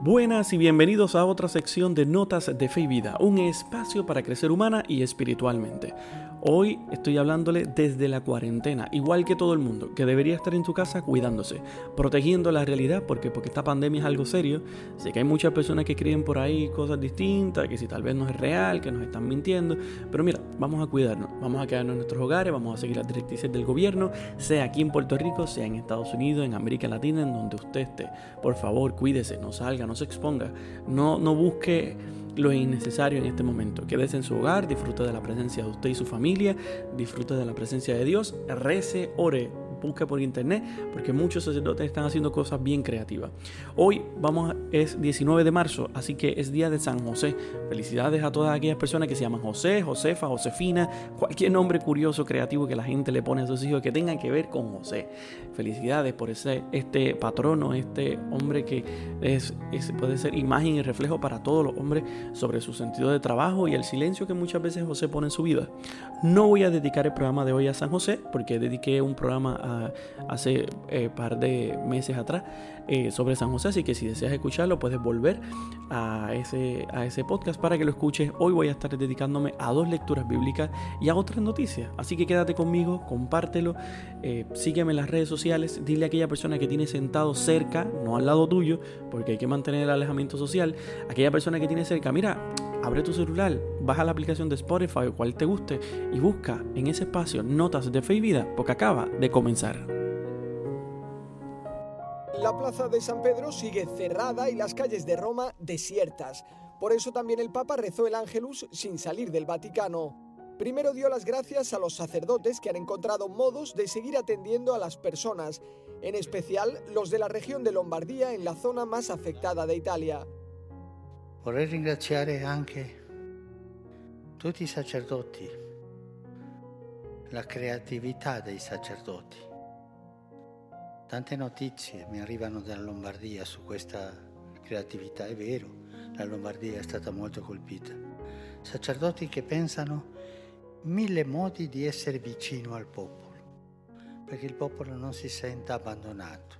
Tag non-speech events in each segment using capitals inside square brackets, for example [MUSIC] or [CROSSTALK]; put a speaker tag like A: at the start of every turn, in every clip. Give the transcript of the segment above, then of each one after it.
A: Buenas y bienvenidos a otra sección de Notas de Fe y Vida, un espacio para crecer humana y espiritualmente. Hoy estoy hablándole desde la cuarentena, igual que todo el mundo, que debería estar en su casa cuidándose, protegiendo la realidad, porque, porque esta pandemia es algo serio. Sé que hay muchas personas que creen por ahí cosas distintas, que si tal vez no es real, que nos están mintiendo, pero mira, vamos a cuidarnos, vamos a quedarnos en nuestros hogares, vamos a seguir las directrices del gobierno, sea aquí en Puerto Rico, sea en Estados Unidos, en América Latina, en donde usted esté. Por favor, cuídese, no salga, no se exponga, no, no busque lo innecesario en este momento. Quédese en su hogar, disfrute de la presencia de usted y su familia, disfrute de la presencia de Dios, rece, ore, busque por internet, porque muchos sacerdotes están haciendo cosas bien creativas. Hoy vamos, es 19 de marzo, así que es día de San José. Felicidades a todas aquellas personas que se llaman José, Josefa, Josefina, cualquier nombre curioso, creativo que la gente le pone a sus hijos que tengan que ver con José. Felicidades por ese, este patrono, este hombre que es, puede ser imagen y reflejo para todos los hombres sobre su sentido de trabajo y el silencio que muchas veces José pone en su vida. No voy a dedicar el programa de hoy a San José, porque dediqué un programa a, hace eh, par de meses atrás eh, sobre San José, así que si deseas escucharlo puedes volver a ese, a ese podcast para que lo escuches. Hoy voy a estar dedicándome a dos lecturas bíblicas y a otras noticias, así que quédate conmigo, compártelo, eh, sígueme en las redes sociales, dile a aquella persona que tiene sentado cerca, no al lado tuyo, porque hay que mantener el alejamiento social, aquella persona que tiene cerca, mira, abre tu celular, baja la aplicación de Spotify o cual te guste y busca en ese espacio notas de fe y vida porque acaba de comenzar.
B: La plaza de San Pedro sigue cerrada y las calles de Roma desiertas. Por eso también el Papa rezó el Ángelus sin salir del Vaticano. Primero dio las gracias a los sacerdotes que han encontrado modos de seguir atendiendo a las personas, en especial los de la región de Lombardía en la zona más afectada de Italia.
C: Vorrei ringraziare anche tutti i sacerdoti, la creatività dei sacerdoti. Tante notizie mi arrivano dalla Lombardia su questa creatività, è vero, la Lombardia è stata molto colpita. Sacerdoti che pensano mille modi di essere vicino al popolo, perché il popolo non si senta abbandonato.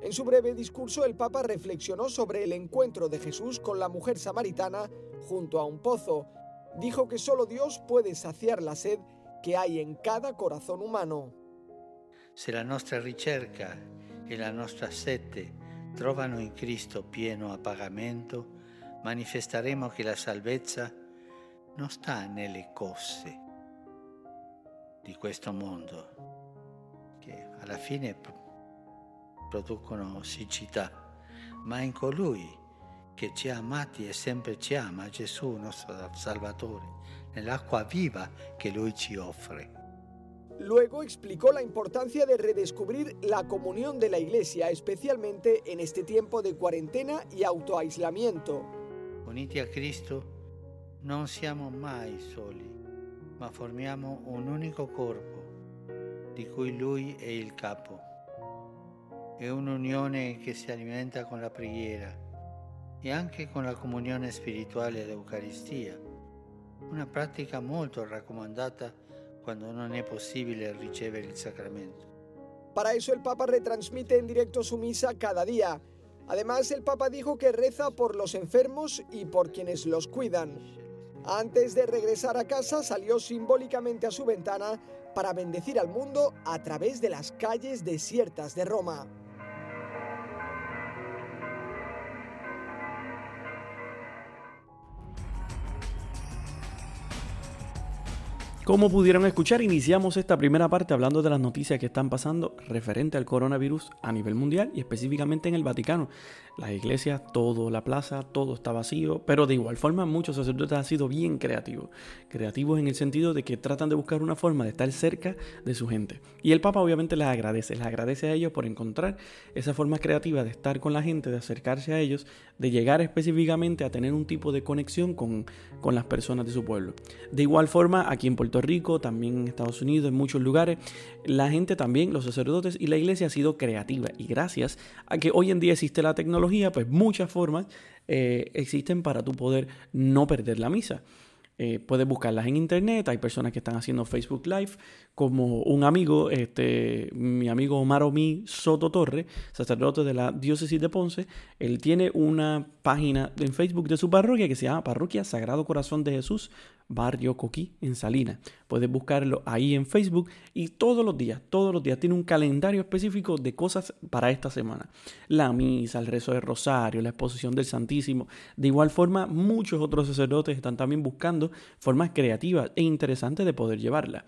B: En su breve discurso, el Papa reflexionó sobre el encuentro de Jesús con la mujer samaritana junto a un pozo. Dijo que solo Dios puede saciar la sed que hay en cada corazón humano.
C: Se la nostra ricerca e la nostra sete trovano in Cristo pieno appagamento, manifesteremo che la salvezza non sta nelle cose di questo mondo, che alla fine producono siccità, ma in colui che ci ha amati e sempre ci ama, Gesù nostro Salvatore, nell'acqua viva che Lui ci offre.
B: Luego explicó la importancia de redescubrir la comunión de la Iglesia, especialmente en este tiempo de cuarentena y autoaislamiento.
C: Uniti a Cristo non siamo mai soli, ma formiamo un unico corpo, di cui Lui è il capo. È un'unione che si alimenta con la preghiera e anche con la comunione spirituale e l'Eucaristia, una pratica molto raccomandata cuando no es posible recibir el sacramento.
B: Para eso el Papa retransmite en directo su misa cada día. Además, el Papa dijo que reza por los enfermos y por quienes los cuidan. Antes de regresar a casa, salió simbólicamente a su ventana para bendecir al mundo a través de las calles desiertas de Roma.
A: Como pudieron escuchar, iniciamos esta primera parte hablando de las noticias que están pasando referente al coronavirus a nivel mundial y específicamente en el Vaticano. Las iglesias, todo, la plaza, todo está vacío, pero de igual forma muchos sacerdotes han sido bien creativos. Creativos en el sentido de que tratan de buscar una forma de estar cerca de su gente. Y el Papa obviamente les agradece, les agradece a ellos por encontrar esa forma creativa de estar con la gente, de acercarse a ellos, de llegar específicamente a tener un tipo de conexión con, con las personas de su pueblo. De igual forma, aquí en Puerto Rico, también en Estados Unidos, en muchos lugares, la gente también, los sacerdotes y la iglesia ha sido creativa. Y gracias a que hoy en día existe la tecnología, pues muchas formas eh, existen para tu poder no perder la misa. Eh, puedes buscarlas en internet. Hay personas que están haciendo Facebook Live, como un amigo, este, mi amigo Omar Omi Soto Torre, sacerdote de la diócesis de Ponce. Él tiene una página en Facebook de su parroquia que se llama Parroquia Sagrado Corazón de Jesús Barrio Coquí, en Salinas. Puedes buscarlo ahí en Facebook y todos los días, todos los días tiene un calendario específico de cosas para esta semana. La misa, el rezo del rosario, la exposición del Santísimo. De igual forma, muchos otros sacerdotes están también buscando formas creativas e interesantes de poder llevarla.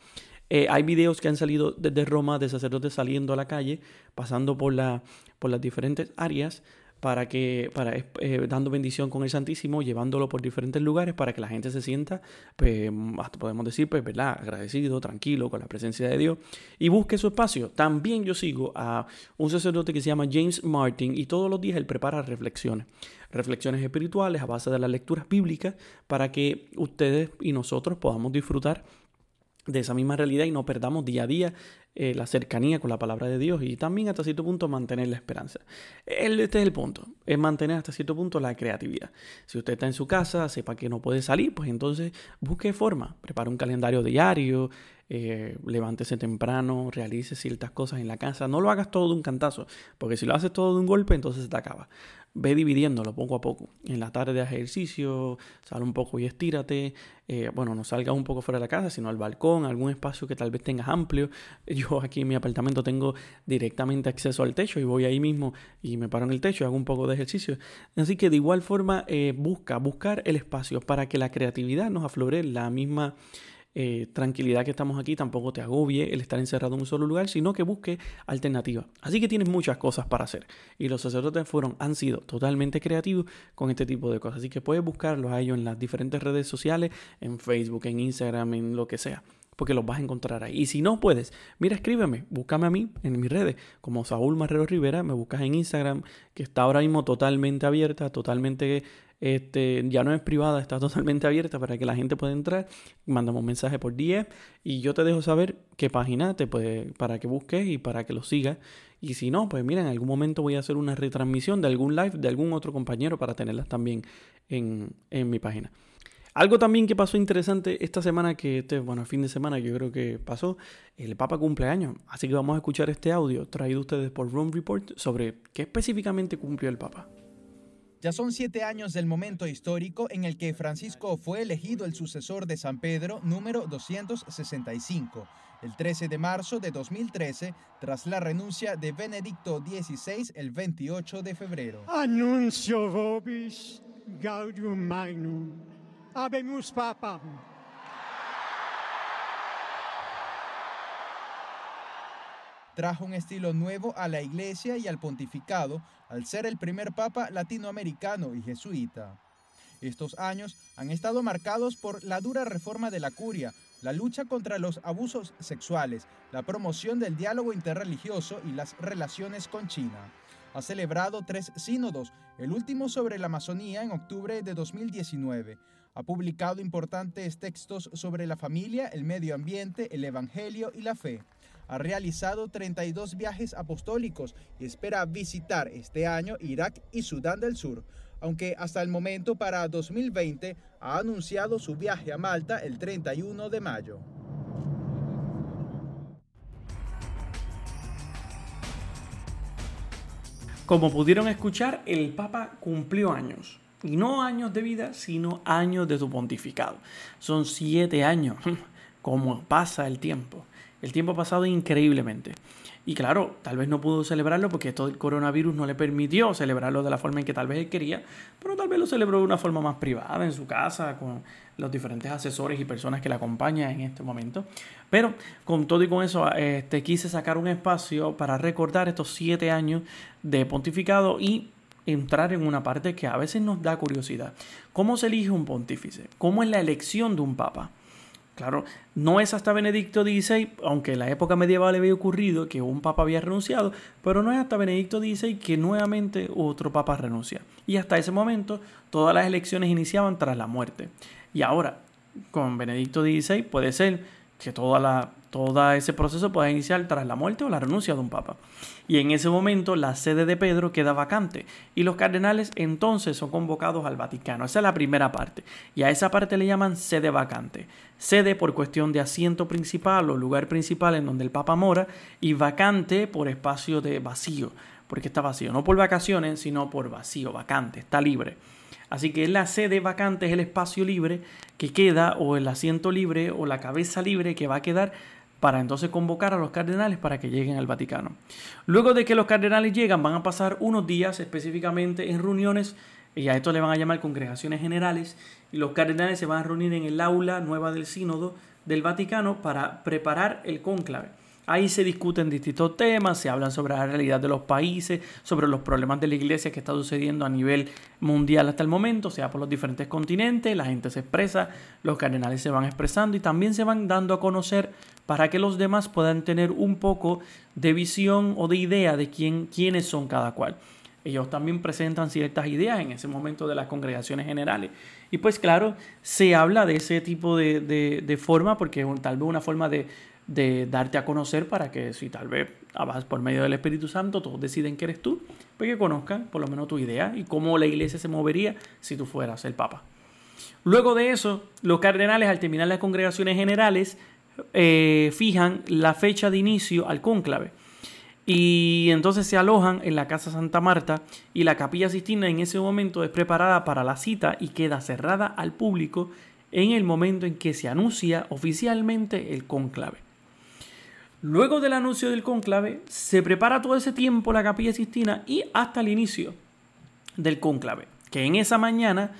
A: Eh, hay videos que han salido desde Roma de sacerdotes saliendo a la calle, pasando por, la, por las diferentes áreas para que, para, eh, dando bendición con el Santísimo, llevándolo por diferentes lugares para que la gente se sienta, pues, hasta podemos decir, pues, ¿verdad? Agradecido, tranquilo con la presencia de Dios y busque su espacio. También yo sigo a un sacerdote que se llama James Martin y todos los días él prepara reflexiones, reflexiones espirituales a base de las lecturas bíblicas para que ustedes y nosotros podamos disfrutar de esa misma realidad y no perdamos día a día eh, la cercanía con la palabra de Dios y también hasta cierto punto mantener la esperanza. Este es el punto, es mantener hasta cierto punto la creatividad. Si usted está en su casa, sepa que no puede salir, pues entonces busque forma, prepare un calendario diario, eh, levántese temprano, realice ciertas cosas en la casa. No lo hagas todo de un cantazo, porque si lo haces todo de un golpe, entonces se te acaba. Ve dividiéndolo poco a poco. En la tarde de ejercicio, sal un poco y estírate. Eh, bueno, no salgas un poco fuera de la casa, sino al balcón, algún espacio que tal vez tengas amplio. [LAUGHS] Yo aquí en mi apartamento tengo directamente acceso al techo y voy ahí mismo y me paro en el techo y hago un poco de ejercicio. Así que de igual forma, eh, busca, buscar el espacio para que la creatividad nos aflore la misma eh, tranquilidad que estamos aquí, tampoco te agobie el estar encerrado en un solo lugar, sino que busque alternativas. Así que tienes muchas cosas para hacer. Y los sacerdotes fueron, han sido totalmente creativos con este tipo de cosas. Así que puedes buscarlos a ellos en las diferentes redes sociales, en Facebook, en Instagram, en lo que sea porque los vas a encontrar ahí. Y si no puedes, mira, escríbeme, búscame a mí en mis redes, como Saúl Marrero Rivera, me buscas en Instagram, que está ahora mismo totalmente abierta, totalmente este, ya no es privada, está [LAUGHS] totalmente abierta para que la gente pueda entrar. Mandamos un mensaje por 10 y yo te dejo saber qué página te puede, para que busques y para que lo sigas. Y si no, pues mira, en algún momento voy a hacer una retransmisión de algún live de algún otro compañero para tenerlas también en, en mi página. Algo también que pasó interesante esta semana, que este, bueno, el fin de semana yo creo que pasó, el Papa cumpleaños. Así que vamos a escuchar este audio traído ustedes por Room Report sobre qué específicamente cumplió el Papa.
D: Ya son siete años del momento histórico en el que Francisco fue elegido el sucesor de San Pedro número 265, el 13 de marzo de 2013, tras la renuncia de Benedicto XVI el 28 de febrero.
E: Anuncio vobis gaudium magnum. Habemus papam.
D: trajo un estilo nuevo a la iglesia y al pontificado al ser el primer papa latinoamericano y jesuita. Estos años han estado marcados por la dura reforma de la curia, la lucha contra los abusos sexuales, la promoción del diálogo interreligioso y las relaciones con China. Ha celebrado tres sínodos, el último sobre la Amazonía en octubre de 2019. Ha publicado importantes textos sobre la familia, el medio ambiente, el evangelio y la fe ha realizado 32 viajes apostólicos y espera visitar este año Irak y Sudán del Sur, aunque hasta el momento para 2020 ha anunciado su viaje a Malta el 31 de mayo.
A: Como pudieron escuchar, el Papa cumplió años. Y no años de vida, sino años de su pontificado. Son siete años. [LAUGHS] Como pasa el tiempo. El tiempo ha pasado increíblemente. Y claro, tal vez no pudo celebrarlo porque todo el coronavirus no le permitió celebrarlo de la forma en que tal vez él quería, pero tal vez lo celebró de una forma más privada en su casa, con los diferentes asesores y personas que le acompañan en este momento. Pero con todo y con eso, este, quise sacar un espacio para recordar estos siete años de pontificado y entrar en una parte que a veces nos da curiosidad. ¿Cómo se elige un pontífice? ¿Cómo es la elección de un papa? Claro, no es hasta Benedicto XVI, aunque en la época medieval había ocurrido que un papa había renunciado, pero no es hasta Benedicto XVI que nuevamente otro papa renuncia. Y hasta ese momento todas las elecciones iniciaban tras la muerte. Y ahora, con Benedicto XVI puede ser que toda la, todo ese proceso puede iniciar tras la muerte o la renuncia de un papa. Y en ese momento la sede de Pedro queda vacante y los cardenales entonces son convocados al Vaticano. Esa es la primera parte. Y a esa parte le llaman sede vacante. Sede por cuestión de asiento principal o lugar principal en donde el papa mora y vacante por espacio de vacío, porque está vacío, no por vacaciones, sino por vacío, vacante, está libre. Así que la sede vacante es el espacio libre que queda o el asiento libre o la cabeza libre que va a quedar para entonces convocar a los cardenales para que lleguen al Vaticano. Luego de que los cardenales llegan, van a pasar unos días específicamente en reuniones, y a esto le van a llamar congregaciones generales, y los cardenales se van a reunir en el aula nueva del sínodo del Vaticano para preparar el cónclave. Ahí se discuten distintos temas, se hablan sobre la realidad de los países, sobre los problemas de la iglesia que está sucediendo a nivel mundial hasta el momento, sea por los diferentes continentes, la gente se expresa, los cardenales se van expresando y también se van dando a conocer para que los demás puedan tener un poco de visión o de idea de quién, quiénes son cada cual. Ellos también presentan ciertas ideas en ese momento de las congregaciones generales. Y pues claro, se habla de ese tipo de, de forma porque tal vez una forma de de darte a conocer para que si tal vez vas por medio del Espíritu Santo, todos deciden que eres tú, pues que conozcan por lo menos tu idea y cómo la iglesia se movería si tú fueras el Papa. Luego de eso, los cardenales al terminar las congregaciones generales eh, fijan la fecha de inicio al cónclave. Y entonces se alojan en la Casa Santa Marta y la Capilla Sistina en ese momento es preparada para la cita y queda cerrada al público en el momento en que se anuncia oficialmente el cónclave. Luego del anuncio del cónclave, se prepara todo ese tiempo la capilla sistina y hasta el inicio del cónclave, que en esa mañana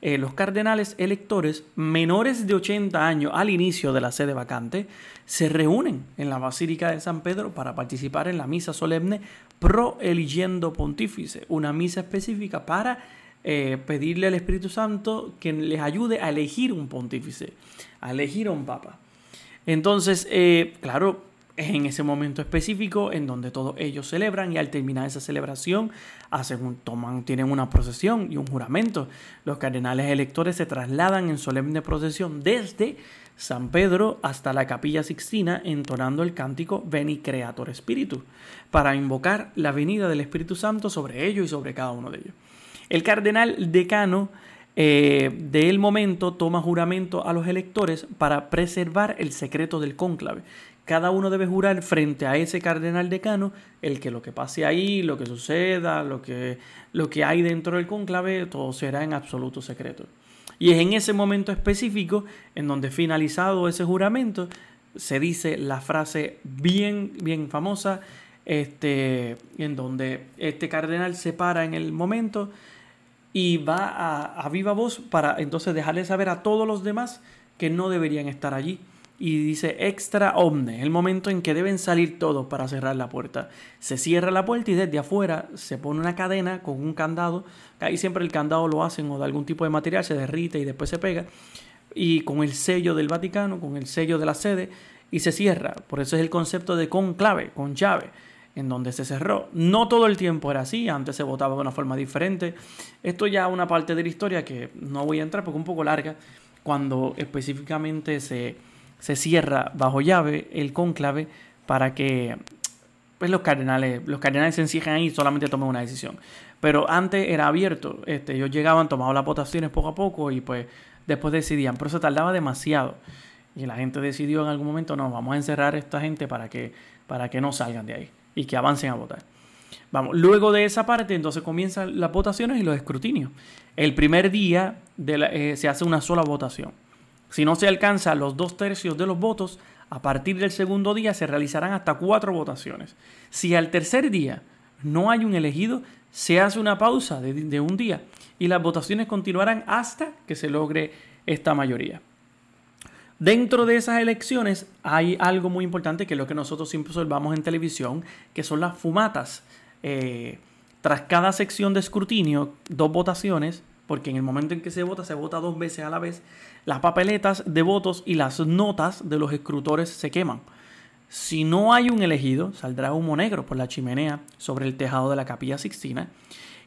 A: eh, los cardenales electores menores de 80 años al inicio de la sede vacante se reúnen en la Basílica de San Pedro para participar en la misa solemne pro eligiendo pontífice, una misa específica para eh, pedirle al Espíritu Santo que les ayude a elegir un pontífice, a elegir a un papa. Entonces, eh, claro, en ese momento específico en donde todos ellos celebran y al terminar esa celebración hacen toman, tienen una procesión y un juramento. Los cardenales electores se trasladan en solemne procesión desde San Pedro hasta la capilla Sixtina entonando el cántico Veni Creator Spiritus para invocar la venida del Espíritu Santo sobre ellos y sobre cada uno de ellos. El cardenal decano eh, del momento toma juramento a los electores para preservar el secreto del cónclave cada uno debe jurar frente a ese cardenal decano el que lo que pase ahí, lo que suceda, lo que, lo que hay dentro del conclave, todo será en absoluto secreto. Y es en ese momento específico en donde finalizado ese juramento se dice la frase bien, bien famosa, este, en donde este cardenal se para en el momento y va a, a viva voz para entonces dejarle saber a todos los demás que no deberían estar allí y dice extra omne, el momento en que deben salir todos para cerrar la puerta. Se cierra la puerta y desde afuera se pone una cadena con un candado, ahí siempre el candado lo hacen o de algún tipo de material, se derrite y después se pega, y con el sello del Vaticano, con el sello de la sede, y se cierra. Por eso es el concepto de conclave, con llave en donde se cerró. No todo el tiempo era así, antes se votaba de una forma diferente. Esto ya una parte de la historia que no voy a entrar porque es un poco larga, cuando específicamente se, se cierra bajo llave el cónclave para que pues, los cardenales, los cardenales se encierren ahí y solamente tomen una decisión. Pero antes era abierto, este, ellos llegaban, tomaban las votaciones poco a poco y pues después decidían, pero se tardaba demasiado. Y la gente decidió en algún momento, no, vamos a encerrar a esta gente para que, para que no salgan de ahí y que avancen a votar. Vamos, luego de esa parte, entonces comienzan las votaciones y los escrutinios. El primer día eh, se hace una sola votación. Si no se alcanza los dos tercios de los votos, a partir del segundo día se realizarán hasta cuatro votaciones. Si al tercer día no hay un elegido, se hace una pausa de, un día y las votaciones continuarán hasta que se logre esta mayoría. Dentro de esas elecciones hay algo muy importante que es lo que nosotros siempre observamos en televisión, que son las fumatas. Eh, tras cada sección de escrutinio, dos votaciones, porque en el momento en que se vota, se vota dos veces a la vez, las papeletas de votos y las notas de los escrutores se queman. Si no hay un elegido, saldrá humo negro por la chimenea sobre el tejado de la capilla sixtina.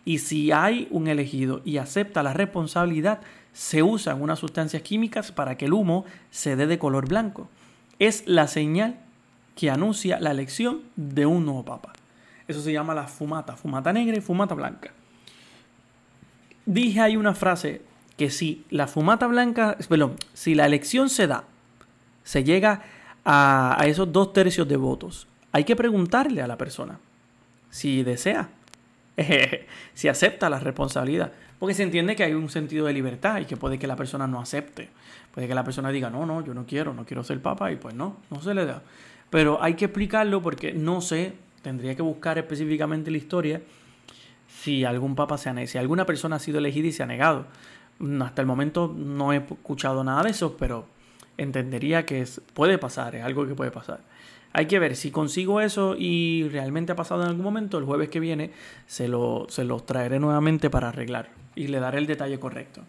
A: Y si hay un elegido y acepta la responsabilidad, se usan unas sustancias químicas para que el humo se dé de color blanco. es la señal que anuncia la elección de un nuevo papa. Eso se llama la fumata, fumata negra y fumata blanca. Dije ahí una frase que si la fumata blanca, perdón, si la elección se da, se llega a, esos dos tercios de votos, hay que preguntarle a la persona si desea, [LAUGHS] si acepta la responsabilidad. Porque se entiende que hay un sentido de libertad y que puede que la persona no acepte. Puede que la persona diga, no, no, yo no quiero, no quiero ser papa y pues no, no se le da. Pero hay que explicarlo porque no sé, tendría que buscar específicamente la historia si algún papa se ha si alguna persona ha sido elegida y se ha negado. Hasta el momento no he escuchado nada de eso, pero entendería que puede pasar, es algo que puede pasar. Hay que ver si consigo eso y realmente ha pasado en algún momento. El jueves que viene se, lo, se traeré nuevamente para arreglar y le daré el detalle correcto.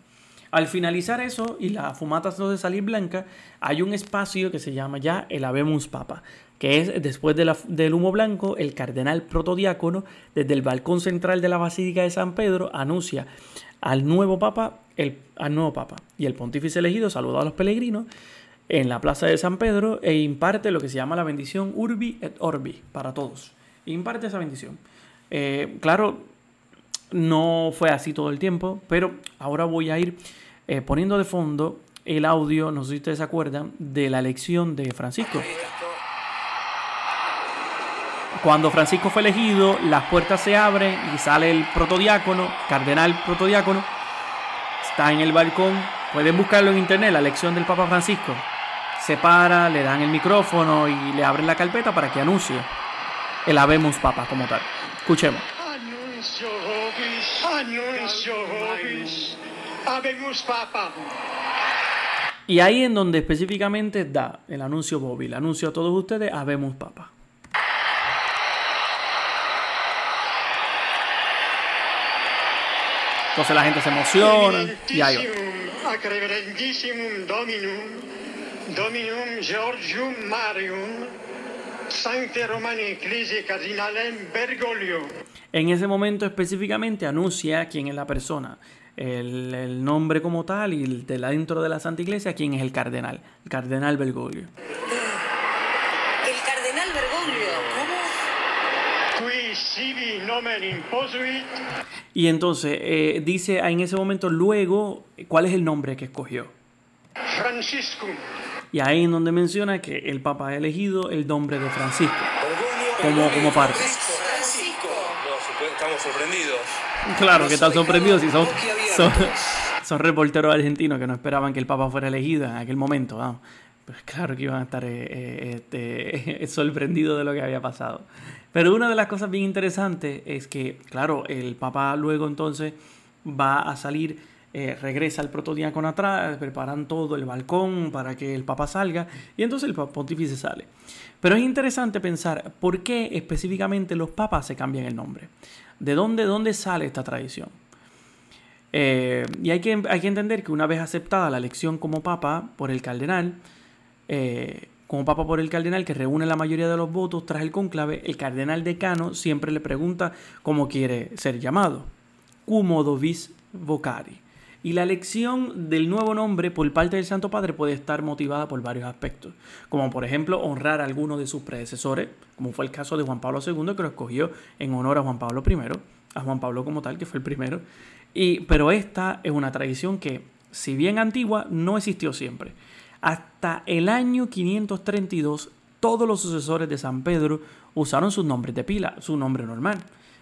A: Al finalizar eso y la fumata de salir blanca, hay un espacio que se llama ya el Habemus Papa, que es después del humo blanco, el cardenal protodiácono desde el balcón central de la Basílica de San Pedro anuncia al nuevo papa, el, al nuevo papa y el pontífice elegido saluda a los peregrinos en la plaza de San Pedro e imparte lo que se llama la bendición Urbi et Orbi para todos. Imparte esa bendición. Eh, claro, no fue así todo el tiempo, pero ahora voy a ir eh, poniendo de fondo el audio, no sé si ustedes se acuerdan, de la elección de Francisco. Cuando Francisco fue elegido, las puertas se abren y sale el protodiácono, cardenal protodiácono, está en el balcón. Pueden buscarlo en internet, la elección del Papa Francisco se para, le dan el micrófono y le abren la carpeta para que anuncie el Habemos Papa como tal. Escuchemos. Y ahí en donde específicamente da el anuncio móvil, anuncio a todos ustedes, Habemos Papa. Entonces la gente se emociona y ahí Dominum Georgium Marium, Sancte Romani Ecclesiae Cardinalem Bergoglio. En ese momento específicamente anuncia quién es la persona, el, nombre como tal y de la, dentro de la Santa Iglesia quién es el cardenal, el cardenal Bergoglio.
F: El cardenal Bergoglio, ¿cómo?
A: Y entonces eh, dice en ese momento luego cuál es el nombre que escogió. Francisco. Y ahí en donde menciona que el Papa ha elegido el nombre de Francisco como, como parte.
G: estamos sorprendidos.
A: Claro que están sorprendidos y son, son, reporteros argentinos que no esperaban que el Papa fuera elegido en aquel momento. Pues claro que iban a estar eh, eh, este, [LAUGHS] sorprendidos de lo que había pasado. Pero una de las cosas bien interesantes es que, claro, el Papa luego entonces va a salir eh, regresa el protodiácono atrás, preparan todo el balcón para que el papa salga y entonces el pontífice sale. Pero es interesante pensar por qué específicamente los papas se cambian el nombre. ¿De dónde, dónde sale esta tradición? Eh, y hay que, hay que entender que una vez aceptada la elección como papa por el cardenal, eh, como papa por el cardenal que reúne la mayoría de los votos tras el conclave, el cardenal decano siempre le pregunta cómo quiere ser llamado. Cumodo vis vocari. Y la elección del nuevo nombre por parte del Santo Padre puede estar motivada por varios aspectos, como por ejemplo honrar a alguno de sus predecesores, como fue el caso de Juan Pablo II, que lo escogió en honor a Juan Pablo I, a Juan Pablo como tal, que fue el primero. Y, pero esta es una tradición que, si bien antigua, no existió siempre. Hasta el año 532, todos los sucesores de San Pedro usaron sus nombres de pila, su nombre normal.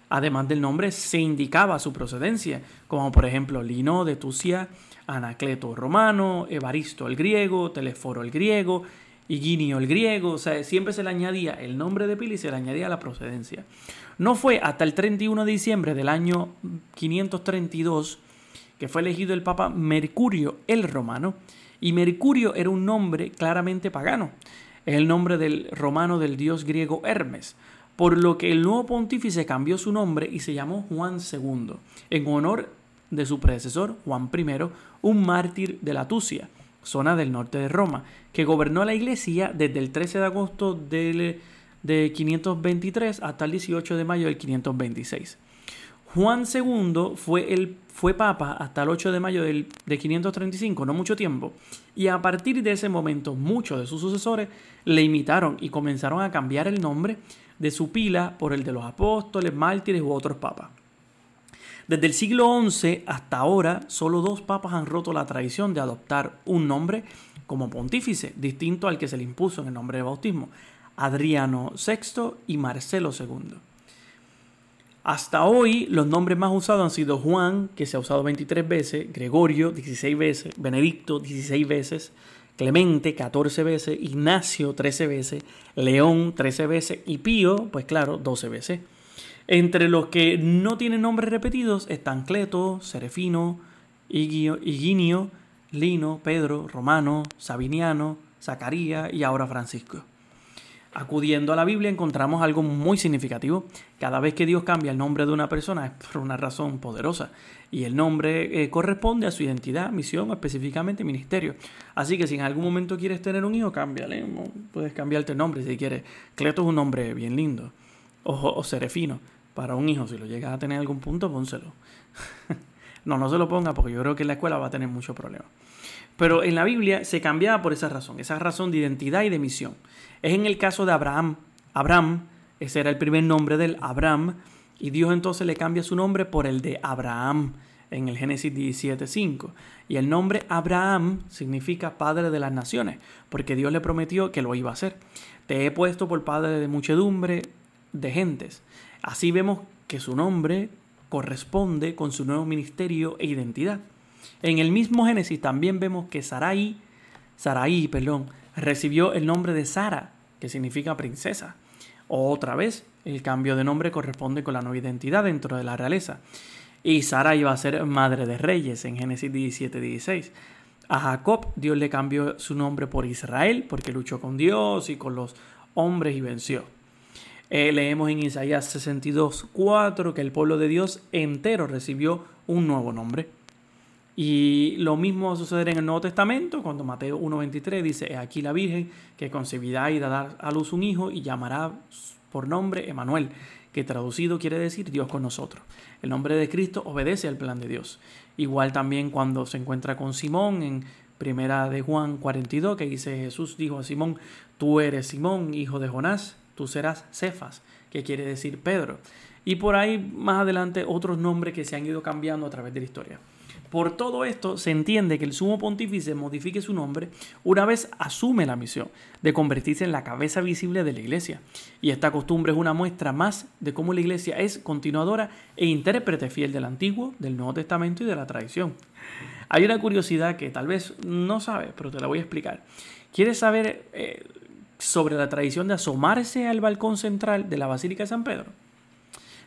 A: Además del nombre se indicaba su procedencia, como por ejemplo Lino de Tucia, Anacleto romano, Evaristo el griego, Teleforo el griego, Higinio el griego, o sea, siempre se le añadía el nombre de pila y se le añadía la procedencia. No fue hasta el 31 de diciembre del año 532 que fue elegido el Papa Mercurio el Romano, y Mercurio era un nombre claramente pagano. Es el nombre del romano del dios griego Hermes por lo que el nuevo pontífice cambió su nombre y se llamó Juan II, en honor de su predecesor Juan I, un mártir de la Tucia, zona del norte de Roma, que gobernó la iglesia desde el 13 de agosto del, de 523 hasta el 18 de mayo del 526. Juan II fue, el, fue papa hasta el 8 de mayo del, de 535, no mucho tiempo, y a partir de ese momento muchos de sus sucesores le imitaron y comenzaron a cambiar el nombre de su pila por el de los apóstoles, mártires u otros papas. Desde el siglo XI hasta ahora, solo dos papas han roto la tradición de adoptar un nombre como pontífice, distinto al que se le impuso en el nombre de bautismo, Adriano VI y Marcelo II. Hasta hoy, los nombres más usados han sido Juan, que se ha usado 23 veces, Gregorio, 16 veces, Benedicto, 16 veces, Clemente, 14 veces, Ignacio, 13 veces, León, 13 veces y Pío, pues claro, 12 veces. Entre los que no tienen nombres repetidos están Cleto, Serefino, Higinio, Lino, Pedro, Romano, Sabiniano, Zacarías y ahora Francisco. Acudiendo a la Biblia encontramos algo muy significativo. Cada vez que Dios cambia el nombre de una persona es por una razón poderosa y el nombre eh, corresponde a su identidad, misión, específicamente ministerio. Así que si en algún momento quieres tener un hijo, cámbiale. Puedes cambiarte el nombre si quieres. Cleto es un nombre bien lindo. O, o Serefino. Para un hijo, si lo llegas a tener en algún punto, pónselo. [LAUGHS] no, no se lo ponga porque yo creo que en la escuela va a tener muchos problemas. Pero en la Biblia se cambiaba por esa razón, esa razón de identidad y de misión. Es en el caso de Abraham. Abraham, ese era el primer nombre del Abraham, y Dios entonces le cambia su nombre por el de Abraham en el Génesis 17.5. Y el nombre Abraham significa padre de las naciones, porque Dios le prometió que lo iba a hacer. Te he puesto por padre de muchedumbre de gentes. Así vemos que su nombre corresponde con su nuevo ministerio e identidad. En el mismo Génesis también vemos que Sarai, Sarai, perdón, recibió el nombre de Sara, que significa princesa. Otra vez, el cambio de nombre corresponde con la nueva identidad dentro de la realeza. Y Sara iba a ser madre de reyes en Génesis 17, 16. A Jacob Dios le cambió su nombre por Israel porque luchó con Dios y con los hombres y venció. Eh, leemos en Isaías 62, 4 que el pueblo de Dios entero recibió un nuevo nombre. Y lo mismo va a suceder en el Nuevo Testamento, cuando Mateo 1.23 dice, aquí la Virgen que concebirá y dará a luz un hijo y llamará por nombre Emanuel, que traducido quiere decir Dios con nosotros. El nombre de Cristo obedece al plan de Dios. Igual también cuando se encuentra con Simón en Primera de Juan 42, que dice Jesús dijo a Simón, tú eres Simón, hijo de Jonás, tú serás Cefas, que quiere decir Pedro. Y por ahí más adelante otros nombres que se han ido cambiando a través de la historia. Por todo esto se entiende que el sumo pontífice modifique su nombre una vez asume la misión de convertirse en la cabeza visible de la iglesia. Y esta costumbre es una muestra más de cómo la iglesia es continuadora e intérprete fiel del Antiguo, del Nuevo Testamento y de la tradición. Hay una curiosidad que tal vez no sabes, pero te la voy a explicar. ¿Quieres saber eh, sobre la tradición de asomarse al balcón central de la Basílica de San Pedro?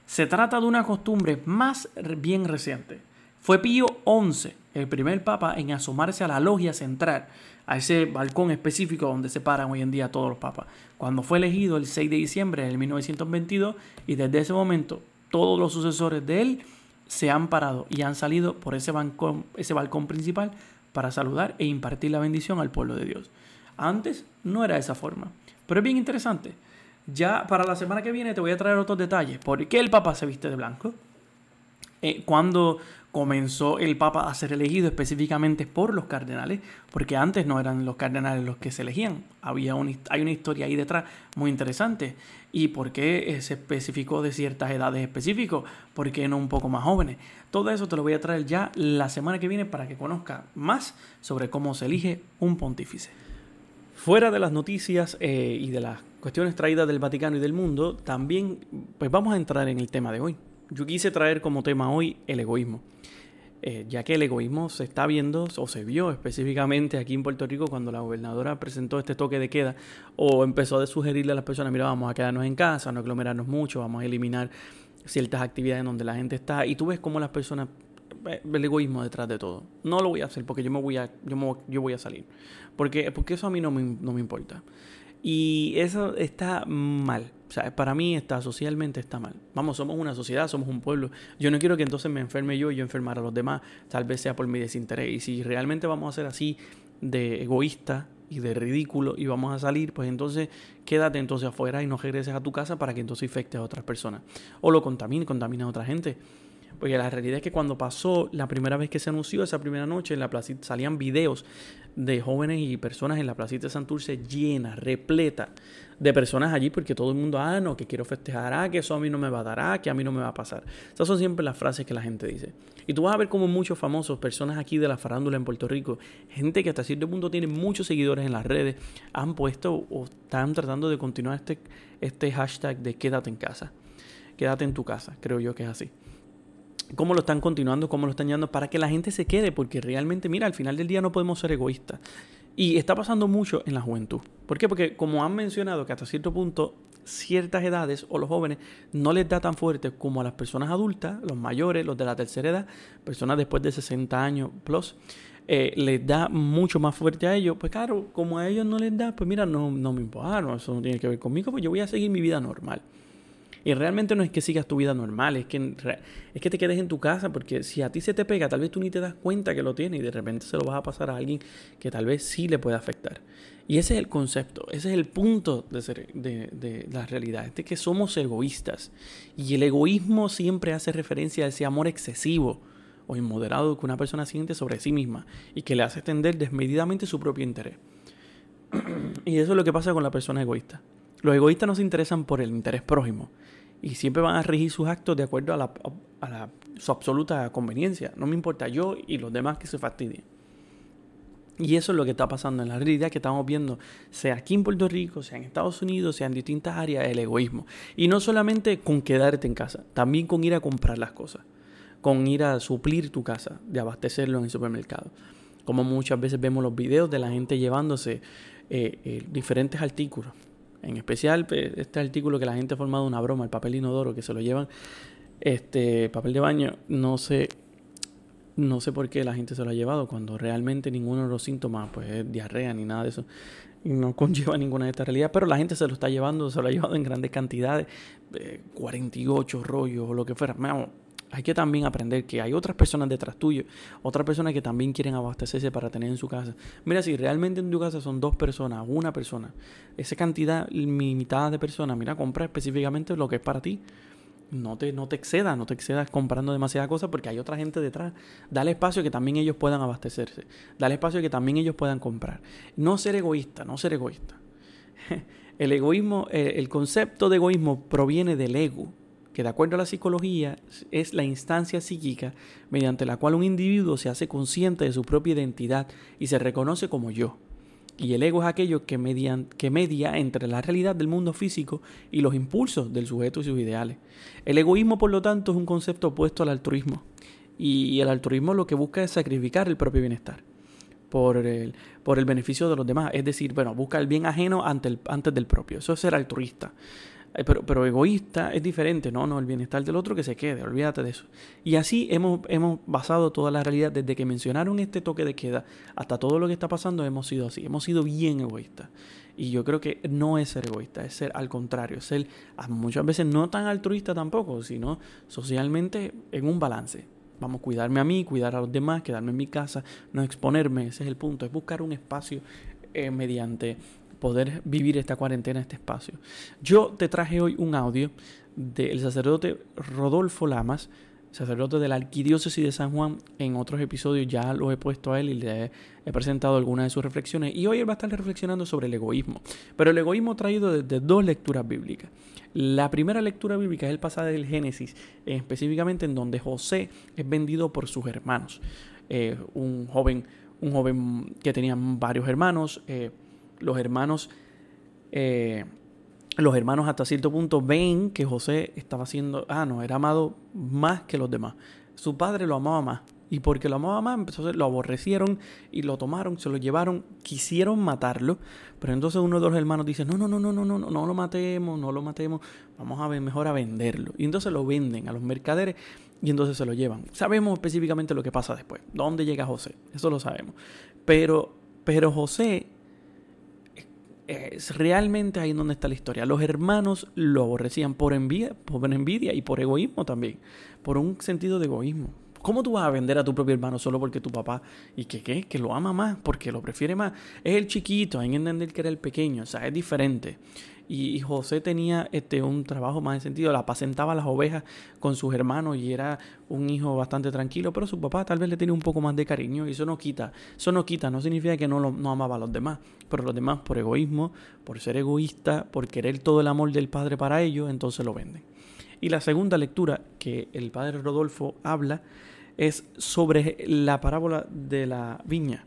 A: Se trata de una costumbre más bien reciente. Fue Pío XI, el primer papa en asomarse a la logia central, a ese balcón específico donde se paran hoy en día todos los papas, cuando fue elegido el 6 de diciembre de 1922 y desde ese momento todos los sucesores de él se han parado y han salido por ese balcón, ese balcón principal para saludar e impartir la bendición al pueblo de Dios. Antes no era de esa forma, pero es bien interesante. Ya para la semana que viene te voy a traer otros detalles. ¿Por qué el Papa se viste de blanco? Eh, cuando comenzó el Papa a ser elegido específicamente por los cardenales, porque antes no eran los cardenales los que se elegían. Había hay una historia ahí detrás muy interesante. ¿Y por qué eh, se especificó de ciertas edades específicas? ¿Por qué no un poco más jóvenes? Todo eso te lo voy a traer ya la semana que viene para que conozca más sobre cómo se elige un pontífice. Fuera de las noticias eh, y de las cuestiones traídas del Vaticano y del mundo, también pues vamos a entrar en el tema de hoy. Yo quise traer como tema hoy el egoísmo. Eh, ya que el egoísmo se está viendo o se vio específicamente aquí en Puerto Rico cuando la gobernadora presentó este toque de queda o empezó a sugerirle a las personas, mira, vamos a quedarnos en casa, no aglomerarnos mucho, vamos a eliminar ciertas actividades donde la gente está y tú ves cómo las personas eh, el egoísmo detrás de todo. No lo voy a hacer porque yo me voy a yo, yo voy a salir. Porque porque eso a mí no me, no me importa. Y eso está mal. O sea, para mí está socialmente está mal. Vamos, somos una sociedad, somos un pueblo. Yo no quiero que entonces me enferme yo y yo enfermar a los demás. Tal vez sea por mi desinterés. Y si realmente vamos a ser así de egoísta y de ridículo y vamos a salir, pues entonces quédate entonces afuera y no regreses a tu casa para que entonces infecte a otras personas. O lo contamine, contamine a otra gente. Porque la realidad es que cuando pasó la primera vez que se anunció esa primera noche en la placita, salían videos de jóvenes y personas en la placita de Santurce llena, repleta de personas allí porque todo el mundo, ah, no, que quiero festejar, ah, que eso a mí no me va a dar, ah, que a mí no me va a pasar. Esas son siempre las frases que la gente dice. Y tú vas a ver como muchos famosos, personas aquí de la farándula en Puerto Rico, gente que hasta cierto punto tiene muchos seguidores en las redes, han puesto o están tratando de continuar este, este hashtag de quédate en casa. Quédate en tu casa, creo yo que es así cómo lo están continuando, cómo lo están llevando para que la gente se quede, porque realmente, mira, al final del día no podemos ser egoístas. Y está pasando mucho en la juventud. ¿Por qué? Porque como han mencionado que hasta cierto punto ciertas edades o los jóvenes no les da tan fuerte como a las personas adultas, los mayores, los de la tercera edad, personas después de 60 años plus, eh, les da mucho más fuerte a ellos. Pues claro, como a ellos no les da, pues mira, no, no me importa, no, eso no tiene que ver conmigo, pues yo voy a seguir mi vida normal. Y realmente no es que sigas tu vida normal, es que, es que te quedes en tu casa, porque si a ti se te pega, tal vez tú ni te das cuenta que lo tienes y de repente se lo vas a pasar a alguien que tal vez sí le pueda afectar. Y ese es el concepto, ese es el punto de, ser, de, de la realidad, es de que somos egoístas. Y el egoísmo siempre hace referencia a ese amor excesivo o inmoderado que una persona siente sobre sí misma y que le hace extender desmedidamente su propio interés. [CLEARS THROAT] y eso es lo que pasa con la persona egoísta. Los egoístas no se interesan por el interés prójimo y siempre van a regir sus actos de acuerdo a, la, a su absoluta conveniencia. No me importa yo y los demás que se fastidien. Y eso es lo que está pasando en la realidad que estamos viendo, sea aquí en Puerto Rico, sea en Estados Unidos, sea en distintas áreas, el egoísmo. Y no solamente con quedarte en casa, también con ir a comprar las cosas, con ir a suplir tu casa, de abastecerlo en el supermercado. Como muchas veces vemos los videos de la gente llevándose eh, eh, diferentes artículos en especial, este artículo que la gente ha formado una broma, el papel inodoro, que se lo llevan, este papel de baño, no sé, no sé por qué la gente se lo ha llevado cuando realmente ninguno de los síntomas, pues es diarrea ni nada de eso, no [LAUGHS] conlleva ninguna de estas realidades, pero la gente se lo está llevando, se lo ha llevado en grandes cantidades, 48 rollos o lo que fuera. Vamos, hay que también aprender que hay otras personas detrás tuyo, otras personas que también quieren abastecerse para tener en su casa. Mira, si realmente en tu casa son dos personas, una persona, esa cantidad limitada de personas, mira, compra específicamente lo que es para ti. No te, no te excedas, no te excedas comprando demasiadas cosas porque hay otra gente detrás. Dale espacio que también ellos puedan abastecerse. Dale espacio que también ellos puedan comprar. No ser egoísta, no ser egoísta. [LAUGHS] El egoísmo, eh, el concepto de egoísmo proviene del ego que de acuerdo a la psicología es la instancia psíquica mediante la cual un individuo se hace consciente de su propia identidad y se reconoce como yo. Y el ego es aquello que, media, que media entre la realidad del mundo físico y los impulsos del sujeto y sus ideales. El egoísmo, por lo tanto, es un concepto opuesto al altruismo. Y el altruismo lo que busca es sacrificar el propio bienestar por el, por el beneficio de los demás. Es decir, bueno, busca el bien ajeno antes del propio. Eso es ser altruista. Pero, egoísta es diferente, no, no, el bienestar del otro que se quede, olvídate de eso. Y así hemos, hemos basado toda la realidad, desde que mencionaron este toque de queda hasta todo lo que está pasando, hemos sido así, hemos sido bien egoístas. Y yo creo que no es ser egoísta, es ser al contrario, es ser muchas veces no tan altruista tampoco, sino socialmente en un balance. Vamos a cuidarme a mí, cuidar a los demás, quedarme en mi casa, no exponerme, ese es el punto, es buscar un espacio eh, mediante poder vivir esta cuarentena, este espacio. Yo te traje hoy un audio del sacerdote Rodolfo Lamas, sacerdote de la Arquidiócesis de San Juan. En otros episodios ya lo he puesto a él y le he, presentado algunas de sus reflexiones. Y hoy él va a estar reflexionando sobre el egoísmo. Pero el egoísmo traído desde dos lecturas bíblicas. La primera lectura bíblica es el pasaje del Génesis, específicamente en donde José es vendido por sus hermanos. Eh, un, joven, un joven que tenía varios hermanos. Eh, los hermanos, eh, los hermanos hasta cierto punto ven que José estaba haciendo, ah, no, era amado más que los demás. Su padre lo amaba más. Y porque lo amaba más, entonces lo aborrecieron y lo tomaron, se lo llevaron, quisieron matarlo. Pero entonces uno de los hermanos dice, no, no, no, no, no, no, no, no lo matemos, no lo matemos, vamos a ver, mejor a venderlo. Y entonces lo venden a los mercaderes y entonces se lo llevan. Sabemos específicamente lo que pasa después, dónde llega José, eso lo sabemos. Pero, pero José es realmente ahí donde está la historia. Los hermanos lo aborrecían por envidia, por envidia y por egoísmo también. Por un sentido de egoísmo. ¿Cómo tú vas a vender a tu propio hermano solo porque tu papá y que qué? Que lo ama más, porque lo prefiere más. Es el chiquito, hay que entender que era el pequeño, o sea, es diferente. Y, José tenía este, un trabajo más en sentido, la apacentaba las ovejas con sus hermanos y era un hijo bastante tranquilo, pero su papá tal vez le tenía un poco más de cariño y eso no quita, eso no quita, no significa que no, no amaba a los demás, pero los demás por egoísmo, por ser egoísta, por querer todo el amor del padre para ellos, entonces lo venden. Y la segunda lectura que el padre Rodolfo habla es sobre la parábola de la viña.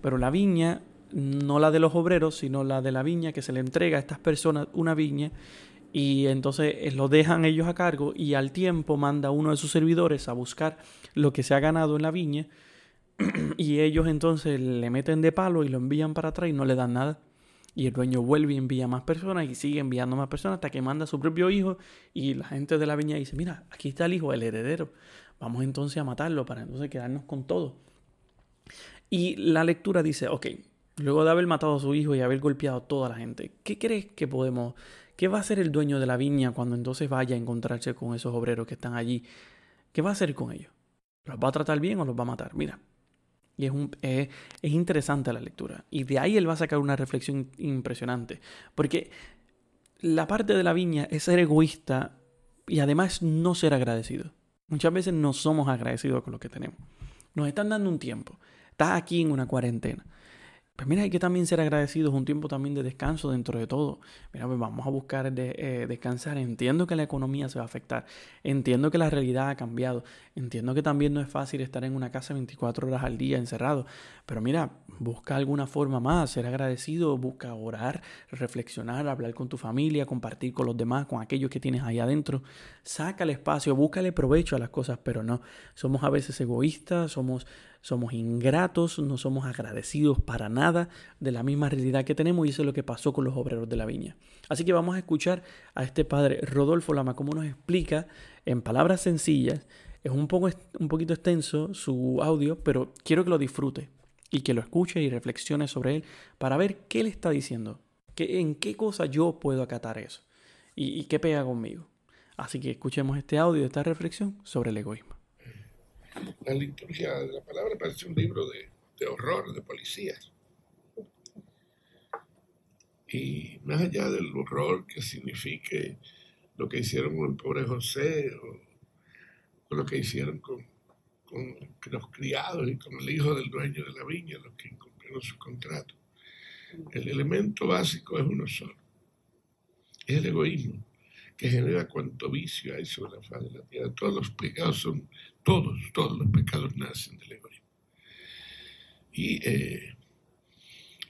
A: Pero la viña, no la de los obreros, sino la de la viña que se le entrega a estas personas una viña y entonces eh, lo dejan ellos a cargo y al tiempo manda uno de sus servidores a buscar lo que se ha ganado en la viña [CLEARS THROAT] y ellos entonces le meten de palo y lo envían para atrás y no le dan nada. Y el dueño vuelve y envía más personas y sigue enviando más personas hasta que manda a su propio hijo y la gente de la viña dice, mira, aquí está el hijo, el heredero. Vamos entonces a matarlo para entonces quedarnos con todo. Y la lectura dice, ok, luego de haber matado a su hijo y haber golpeado a toda la gente, ¿qué crees que podemos, qué va a hacer el dueño de la viña cuando entonces vaya a encontrarse con esos obreros que están allí? ¿Qué va a hacer con ellos? ¿Los va a tratar bien o los va a matar? Mira, y es, un, es, interesante la lectura. Y de ahí él va a sacar una reflexión impresionante. Porque la parte de la viña es ser egoísta y además no ser agradecido. Muchas veces no somos agradecidos con lo que tenemos. Nos están dando un tiempo. Estás aquí en una cuarentena. Pues mira, hay que también ser agradecidos, un tiempo también de descanso dentro de todo. Mira, pues vamos a buscar de, eh, descansar. Entiendo que la economía se va a afectar. Entiendo que la realidad ha cambiado. Entiendo que también no es fácil estar en una casa 24 horas al día encerrado. Pero mira, busca alguna forma más, ser agradecido, busca orar, reflexionar, hablar con tu familia, compartir con los demás, con aquellos que tienes ahí adentro. Saca el espacio, búscale provecho a las cosas, pero no. Somos a veces egoístas, somos somos ingratos, no somos agradecidos para nada de la misma realidad que tenemos y eso es lo que pasó con los obreros de la viña. Así que vamos a escuchar a este padre Rodolfo Lama cómo nos explica en palabras sencillas. Es un, poco, un poquito extenso su audio, pero quiero que lo disfrute y que lo escuche y reflexione sobre él para ver qué le está diciendo, que, en qué cosa yo puedo acatar eso y, y qué pega conmigo. Así que escuchemos este audio, esta reflexión sobre el egoísmo.
G: La liturgia de la palabra parece un libro de, horror, de policías. Y más allá del horror que signifique lo que hicieron con el pobre José o, lo que hicieron con, con, los criados y con el hijo del dueño de la viña, los que incumplieron su contrato, el elemento básico es uno solo. Es el egoísmo que genera cuanto vicio hay sobre la faz de la tierra. Todos los pecados son, todos, todos los pecados nacen del egoísmo. Y eh,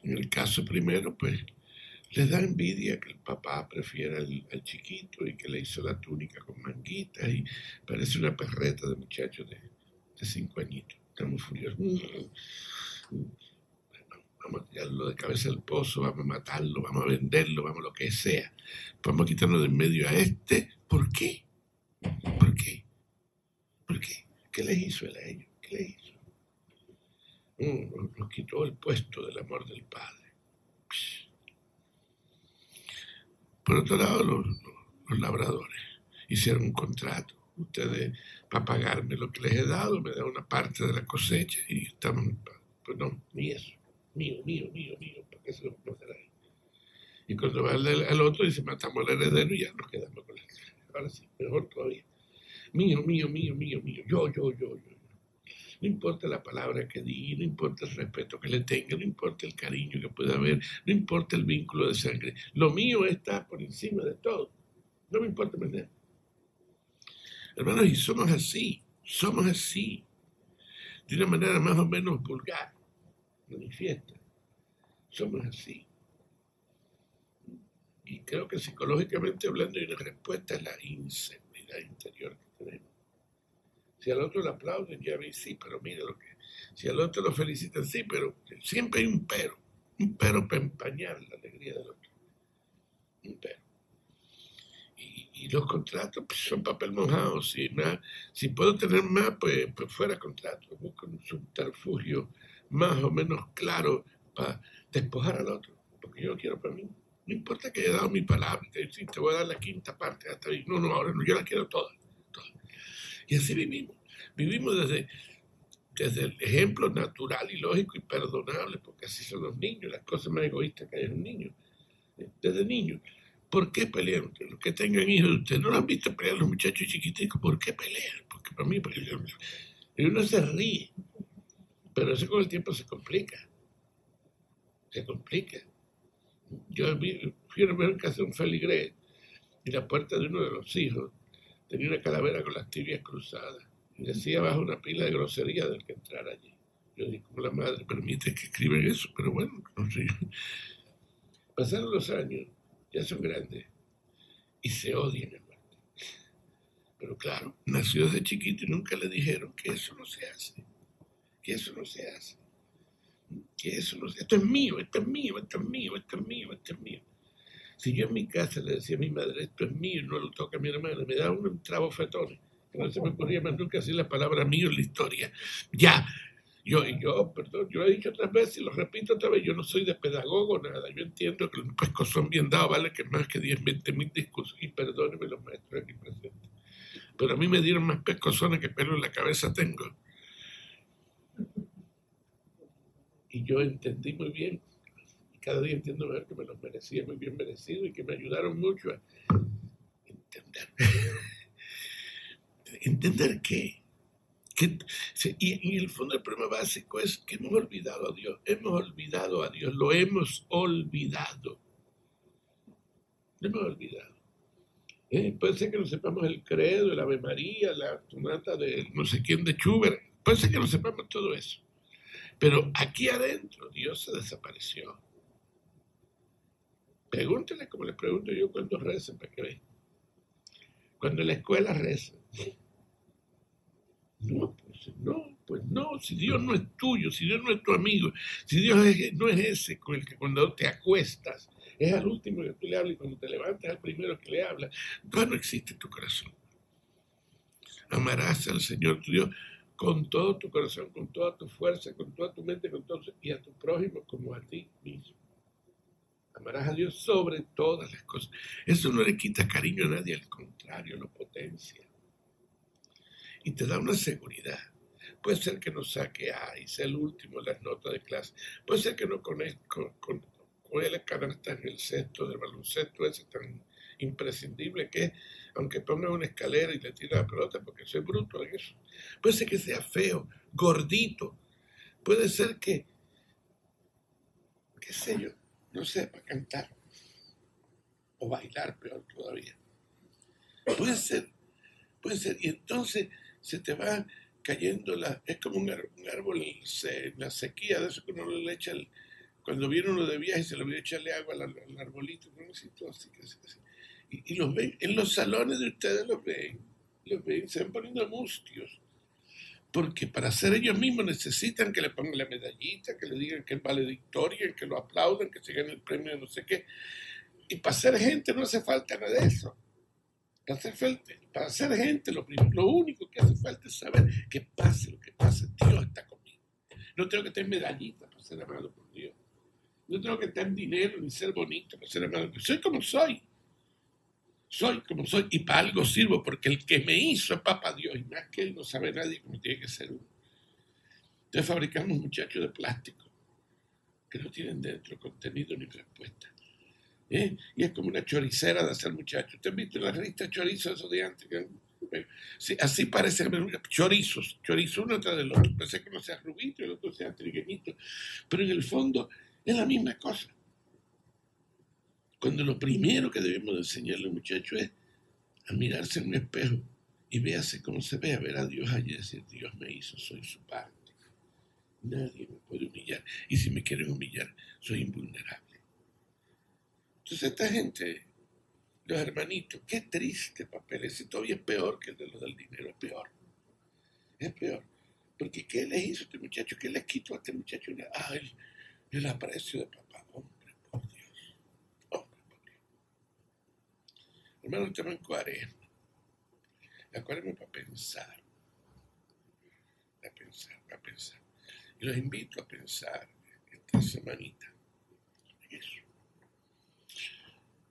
G: en el caso primero, pues les da envidia que el papá prefiera al, chiquito y que le hizo la túnica con manguitas y parece una perreta de muchacho de, de cinco añitos. Estamos furiosos vamos a tirarlo de cabeza del pozo, vamos a matarlo, vamos a venderlo, vamos a lo que sea. Vamos a quitarnos del medio a este. ¿Por qué? ¿Por qué? ¿Por qué? ¿Qué les hizo él a ellos? ¿Qué les hizo? Mm, nos quitó el puesto del amor del Padre. Por otro lado, los, labradores hicieron un contrato. Ustedes, para pagarme lo que les he dado, me dan una parte de la cosecha y estamos, pues no, ni eso mío, mío, mío, mío, ¿para qué se lo ahí? Y cuando va al, otro dice, matamos al heredero y ya nos quedamos con él. Ahora sí, mejor todavía. Mío, mío, mío, mío, mío, yo, yo, yo, yo. No importa la palabra que diga, no importa el respeto que le tenga, no importa el cariño que pueda haber, no importa el vínculo de sangre. Lo mío está por encima de todo. No me importa. Hermanos, y somos así, somos así, de una manera más o menos vulgar manifiesta. Somos así. Y creo que psicológicamente hablando hay una respuesta a la inseguridad interior Si al otro le aplauden, ya veis, sí, pero mire lo que... Si al otro lo felicitan, sí, pero siempre hay un pero. Un pero para empañar la alegría del otro. Un pero. Y, los contratos pues, son papel mojado. Si, más, si puedo tener más, pues, pues fuera contrato. Busco un subterfugio más o menos claro para despojar al otro, porque yo quiero para mí. No importa que haya dado mi palabra, que te voy a dar la quinta parte hasta ahí. No, no, ahora no, yo la quiero toda. Y así vivimos. Vivimos desde, desde el ejemplo natural y lógico y perdonable, porque así son los niños, las cosas más egoístas que hay en un niño. Desde niños. ¿Por qué pelean? Los que tengan hijos, ustedes no lo han visto pelear los muchachos chiquiticos. ¿Por qué pelean? Porque para mí, y uno se ríe. Pero eso con el tiempo se complica. Se complica. Yo fui a ver casa de un feligrés y la puerta de uno de los hijos tenía una calavera con las tibias cruzadas y decía bajo una pila de grosería del que entrara allí. Yo dije, ¿cómo la madre permite que escriban eso? Pero bueno, [LAUGHS] no sé. Pasaron los años, ya son grandes y se odian muerte. Pero claro, nació desde chiquito y nunca le dijeron que eso no se hace, que eso no se hace, que eso no se hace. Esto es mío, esto es mío, esto es mío, esto es mío, esto es mío. Si yo en mi casa le decía a mi madre, esto es mío, no lo toca a mi hermana, me da un trabo fetón. No se me ocurría más nunca decir la palabra mío en la historia. Ya, yo, yo, perdón, yo he dicho otras veces y lo repito otra vez, yo no soy de pedagogo nada. Yo entiendo que los son bien dados vale que más que 10, 20 mil discursos. Y perdónenme los maestros aquí presentes. Pero a mí me dieron más pescozones que pelo en la cabeza tengo. Y yo entendí muy bien cada día entiendo mejor que me los merecía muy bien merecido y que me ayudaron mucho a entender. [LAUGHS] entender qué. y, en el fondo el problema básico es que hemos olvidado a Dios, hemos olvidado a Dios, lo hemos olvidado. Lo hemos olvidado. Eh, puede ser que no sepamos el credo, el Ave María, la tonata de no sé quién de Schubert, puede ser que no sepamos todo eso. Pero aquí adentro Dios se desapareció. Pregúntele como les pregunto yo cuando recen para que vean. Cuando la escuela rezan. No, pues no, pues no, si Dios no es tuyo, si Dios no es tu amigo, si Dios no es ese con el que cuando te acuestas es al último que tú le hablas y cuando te levantas es al primero que le hablas, Dios no existe tu corazón. Amarás al Señor tu Dios con todo tu corazón, con toda tu fuerza, con toda tu mente, con todo, y a tu prójimo como a ti mismo. Amarás a Dios sobre todas las cosas. Eso no le quita cariño a nadie, al contrario, lo potencia. Y te da una seguridad. Puede ser que no saque A y sea el último en las notas de clase. Puede ser que no conozca con, con canasta en el sexto del baloncesto ese tan imprescindible que aunque ponga una escalera y le tire la pelota, porque soy bruto en eso. Puede ser que sea feo, gordito. Puede ser que, qué sé yo, no sepa cantar o bailar, peor todavía. Puede ser, puede ser. Y entonces se te va cayendo la... Es como un, árbol en la sequía, de eso que uno le echa... cuando viene uno de viaje se le olvidó echarle agua al, arbolito. ¿no? Así, así, así. Y, y, los ven, en los salones de ustedes los ven, los ven, se van poniendo mustios porque para ser ellos mismos necesitan que le pongan la medallita, que le digan que es valedictoria, que lo aplaudan, que se gane el premio de no sé qué. Y para ser gente no hace falta nada de eso. Para ser, para ser gente lo, único que hace falta es saber que pase lo que pase, Dios está conmigo. No tengo que tener medallita para ser amado por Dios. No tengo que tener dinero ni ser bonito para ser amado por Dios. Soy como soy soy como soy y para algo sirvo, porque el que me hizo es Papa Dios, y más que él no sabe nadie cómo tiene que ser uno. Entonces fabricamos muchachos de plástico que no tienen dentro contenido ni respuesta. ¿Eh? Y es como una choricera de hacer muchachos. ¿Usted ha visto la revista chorizo eso de antes? Sí, así parece chorizos, chorizo uno tras del otro. Parece que uno sea rubito y el otro sea trigueñito. Pero en el fondo es la misma cosa. Cuando lo primero que debemos enseñarle al muchacho es a mirarse en un espejo y véase cómo se ve, a ver a Dios allí y decir, Dios me hizo, soy su parte. Nadie me puede humillar. Y si me quieren humillar, soy invulnerable. Entonces esta gente, los hermanitos, qué triste papel. Ese todavía es peor que el de los del dinero, es peor. Es peor. Porque ¿qué les hizo a este muchacho? ¿Qué les quitó a este muchacho? Ah, el, el aprecio de papá. Hermano, estamos en cuaresma. La cuaresma para pensar. Para pensar, para pensar. Y los invito a pensar esta semanita eso.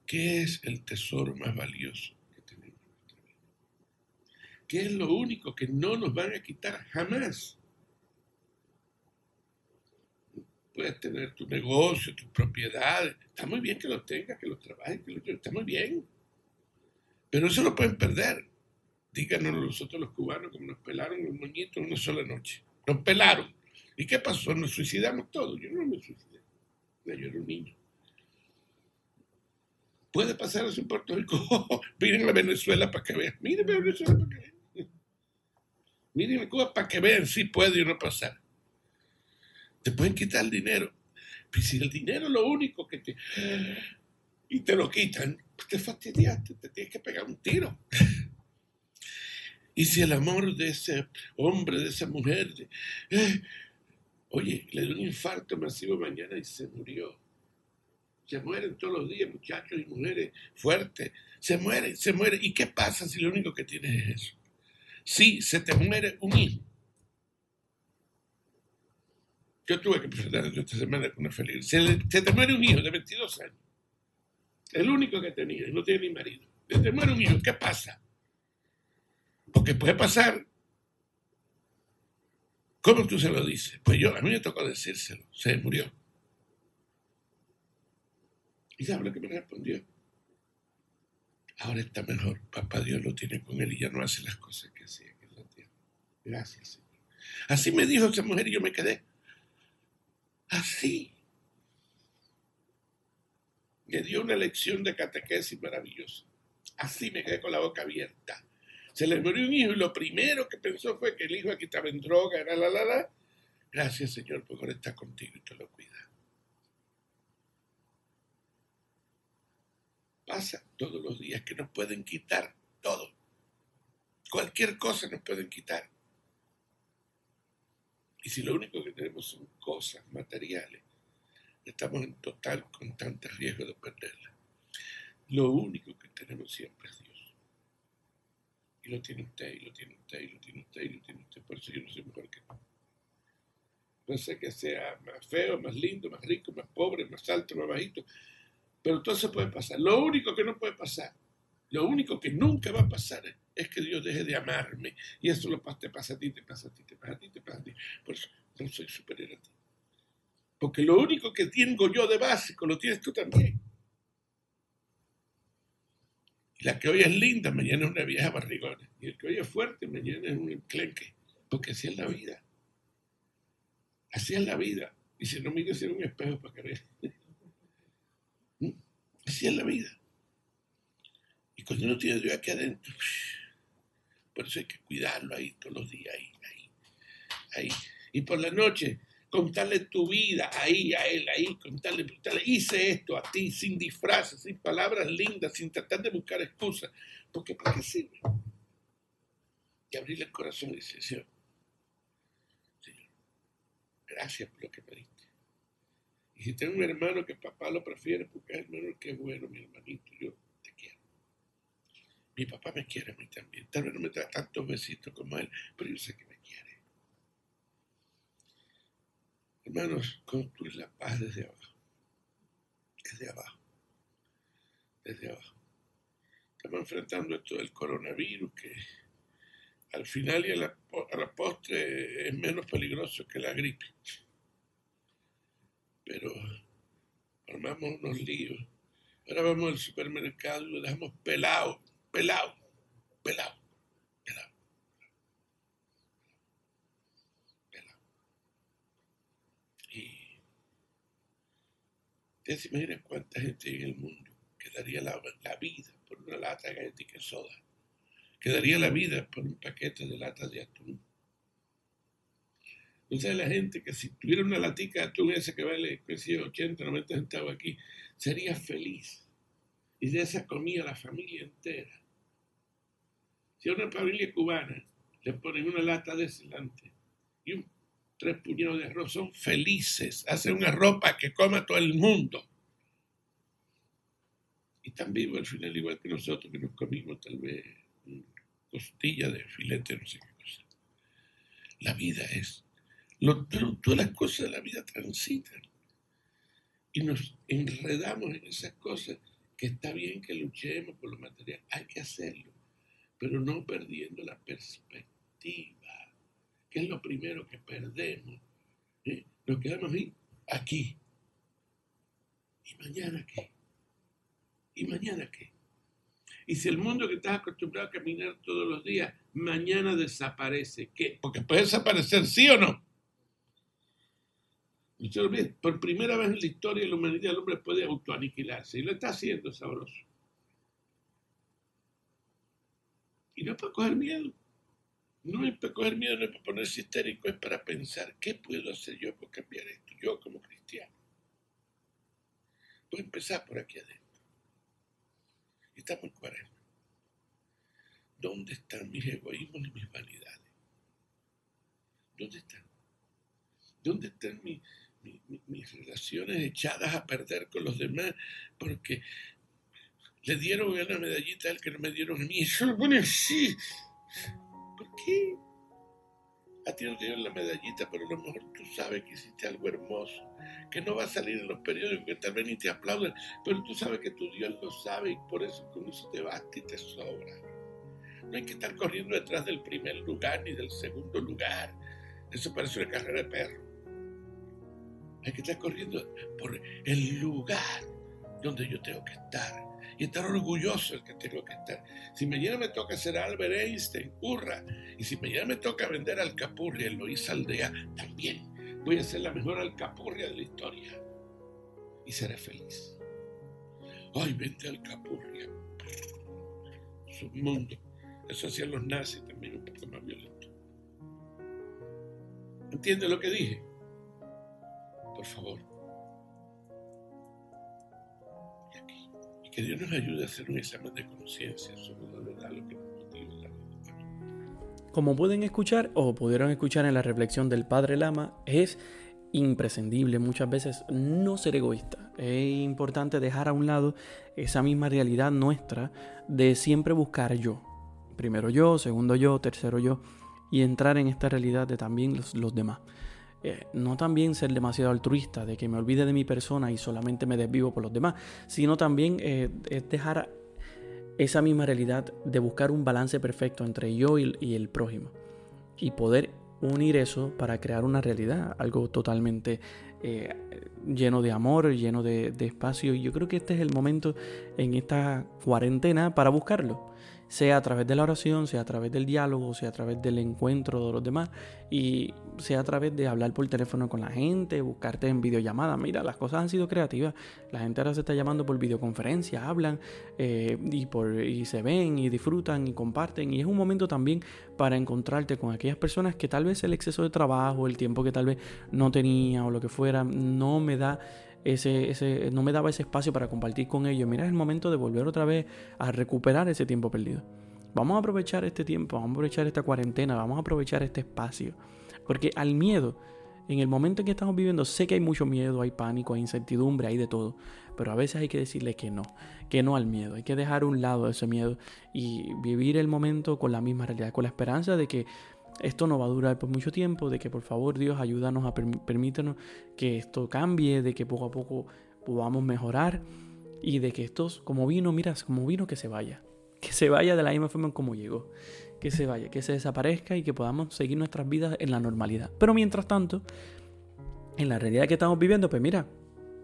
G: ¿Qué es el tesoro más valioso que tenemos en nuestra vida? que es lo único que no nos van a quitar jamás. Puedes tener tu negocio, tus propiedades. Está muy bien que los tengas, que los trabajes, que los Está muy bien. Pero eso lo pueden perder. Díganos nosotros los cubanos como nos pelaron los moñitos una sola noche. Nos pelaron. ¿Y qué pasó? Nos suicidamos todos. Yo no me suicidé. Yo era un niño. Puede pasar eso en Puerto Rico. [LAUGHS] miren a Venezuela para que vean. Miren Venezuela para que vean. Miren a Cuba para que vean si puede o no pasar. Te pueden quitar el dinero. Pero si el dinero es lo único que te... Y te lo quitan, pues te fastidiaste, te tienes que pegar un tiro. Y si el amor de ese hombre, de esa mujer, eh, oye, le dio un infarto masivo mañana y se murió. Se mueren todos los días, muchachos y mujeres fuertes. Se mueren, se mueren. ¿Y qué pasa si lo único que tienes es eso? Si se te muere un hijo. Yo tuve que presentar esta semana con una feliz. Se, se, te muere un hijo de 22 años. El único que tenía, y no tiene ni marido. Te muere un hijo, ¿qué pasa? Porque puede pasar. ¿Cómo tú se lo dices? Pues yo, a mí me tocó decírselo. Se murió. ¿Y sabes lo que me respondió? Ahora está mejor. Papá Dios lo tiene con él y ya no hace las cosas que hacía en la. Gracias, Señor. Así me dijo esa mujer y yo me quedé. Así. Me dio una lección de catequesis maravillosa. Así me quedé con la boca abierta. Se le murió un hijo y lo primero que pensó fue que el hijo aquí estaba en droga, era la la la. Gracias, Señor, porque ahora está contigo y te lo cuida. Pasa todos los días que nos pueden quitar todo. Cualquier cosa nos pueden quitar. Y si lo único que tenemos son cosas materiales, estamos en total constante riesgo de perderlas. Lo único que tenemos siempre es Dios. Y lo tiene usted, y lo tiene usted, y lo tiene usted, y lo tiene usted. Por eso yo no soy mejor que tú. No sé que sea más feo, más lindo, más rico, más pobre, más alto, más bajito. Pero todo eso puede pasar. Lo único que no puede pasar, lo único que nunca va a pasar es, que Dios deje de amarme. Y eso lo te pasa a ti, te pasa a ti, te pasa a ti, te pasa a ti. Por eso no soy superior a ti. Porque lo único que tengo yo de básico lo tienes tú también. Y la que hoy es linda, mañana es una vieja barrigona. Y el que hoy es fuerte, mañana es un enclenque. Porque así es la vida. Así es la vida. Y si no mires en un espejo para que veas. [LAUGHS] Así es la vida. Y cuando uno tiene Dios aquí adentro, por eso hay que cuidarlo ahí todos los días, ahí, ahí, ahí. Y por la noche, contarle tu vida ahí a él, ahí, contarle, contarle, hice esto a ti, sin disfraces, sin palabras lindas, sin tratar de buscar excusas. Porque ¿para qué sirve? Y abrirle el corazón y decir, Señor, Señor, gracias por lo que me diste. Y si tengo un hermano que papá lo prefiere porque es hermano que es bueno, mi hermanito, yo te quiero. Mi papá me quiere a mí también. Tal vez no me da tantos besitos como él, pero yo sé que me quiere. Hermanos, construir la paz desde abajo. Desde abajo. Desde abajo. Estamos enfrentando esto del coronavirus que al final y a la, postre es menos peligroso que la gripe pero armamos unos líos. Ahora vamos al supermercado y lo dejamos pelado, pelado, pelado. pelado. Y ustedes se imaginan cuánta gente en el mundo que daría la, vida por una lata de galletica soda, que daría la vida por un paquete de latas de atún entonces la gente que si tuviera una latica de atún ese que vale, que 80, 90 centavos aquí, sería feliz. Y de esa comía la familia entera. Si a una familia cubana le ponen una lata de celante y un, tres puñados de arroz, son felices. Hacen una ropa que coma todo el mundo. Y están vivos al final, igual que nosotros, que nos comimos tal vez costilla de filete, no sé qué cosa. La vida es todas las cosas de la vida transitan. Y nos enredamos en esas cosas que está bien que luchemos por lo material, hay que hacerlo. pero no perdiendo la perspectiva, que es lo primero que perdemos. ¿eh? Nos quedamos ahí, aquí. ¿Y mañana qué? ¿Y mañana qué? Y si el mundo que estás acostumbrado a caminar todos los días, mañana desaparece, ¿qué? Porque puede desaparecer, ¿sí o no? Se por primera vez en la historia de la humanidad el hombre puede autoaniquilarse y lo está haciendo sabroso. Y no para coger miedo. No es para coger miedo, no es para ponerse histérico, es para pensar, ¿qué puedo hacer yo por cambiar esto? Yo como cristiano. A empezar por aquí adentro. Estamos en cuaresma. ¿Dónde están mis egoísmos y mis vanidades? ¿Dónde están? ¿Dónde están mis, mis, relaciones echadas a perder con los demás porque le dieron una medallita al que no me dieron a mí. Eso lo pone así. ¿Por qué? A ti no te dieron la medallita, pero a lo mejor tú sabes que hiciste algo hermoso, que no va a salir en los periódicos, que tal vez ni te aplauden, pero tú sabes que tu Dios lo sabe y por eso con eso te basta y te sobra. No hay que estar corriendo detrás del primer lugar ni del segundo lugar. Eso parece una carrera de perro. Hay que estar corriendo por el lugar donde yo tengo que estar. Y estar orgulloso del que tengo que estar. Si mañana me toca ser Albert Einstein, hurra. Y si mañana me toca vender alcapurria Loíza Aldea, también voy a ser la mejor alcapurria de la historia. Y seré feliz. Ay, vende alcapurria. Es un mundo. Eso hacían los nazis también un poco más violento. ¿Entiende lo que dije? por favor. Dios nos ayude a hacer un examen de conciencia sobre verdad, que nos motiva.
A: Como pueden escuchar o pudieron escuchar en la reflexión del Padre Lama, es imprescindible muchas veces no ser egoísta. Es importante dejar a un lado esa misma realidad nuestra de siempre buscar yo. Primero yo, segundo yo, tercero yo, y entrar en esta realidad de también los demás. Eh, no también ser demasiado altruista, de que me olvide de mi persona y solamente me desvivo por los demás, sino también eh, es dejar esa misma realidad de buscar un balance perfecto entre yo y, el prójimo y poder unir eso para crear una realidad, algo totalmente eh, lleno de amor, lleno de, de espacio. Y yo creo que este es el momento en esta cuarentena para buscarlo sea a través de la oración, sea a través del diálogo, sea a través del encuentro de los demás y sea a través de hablar por teléfono con la gente, buscarte en videollamada. Mira, las cosas han sido creativas. La gente ahora se está llamando por videoconferencia, hablan eh, y, por, y se ven y disfrutan y comparten. Y es un momento también para encontrarte con aquellas personas que tal vez el exceso de trabajo, el tiempo que tal vez no tenía o lo que fuera, no me da ese, ese, no me daba ese espacio para compartir con ellos. Mira, es el momento de volver otra vez a recuperar ese tiempo perdido. Vamos a aprovechar este tiempo, vamos a aprovechar esta cuarentena, vamos a aprovechar este espacio. Porque al miedo, en el momento en que estamos viviendo, sé que hay mucho miedo, hay pánico, hay incertidumbre, hay de todo. Pero a veces hay que decirle que no, que no al miedo. Hay que dejar a un lado ese miedo y vivir el momento con la misma realidad, con la esperanza de que esto no va a durar por mucho tiempo, de que por favor Dios ayúdanos a permítanos que esto cambie, de que poco a poco podamos mejorar y de que estos, como vino, miras, como vino que se vaya, que se vaya de la misma forma como llegó, que se vaya, que se desaparezca y que podamos seguir nuestras vidas en la normalidad. Pero mientras tanto, en la realidad que estamos viviendo, pues mira,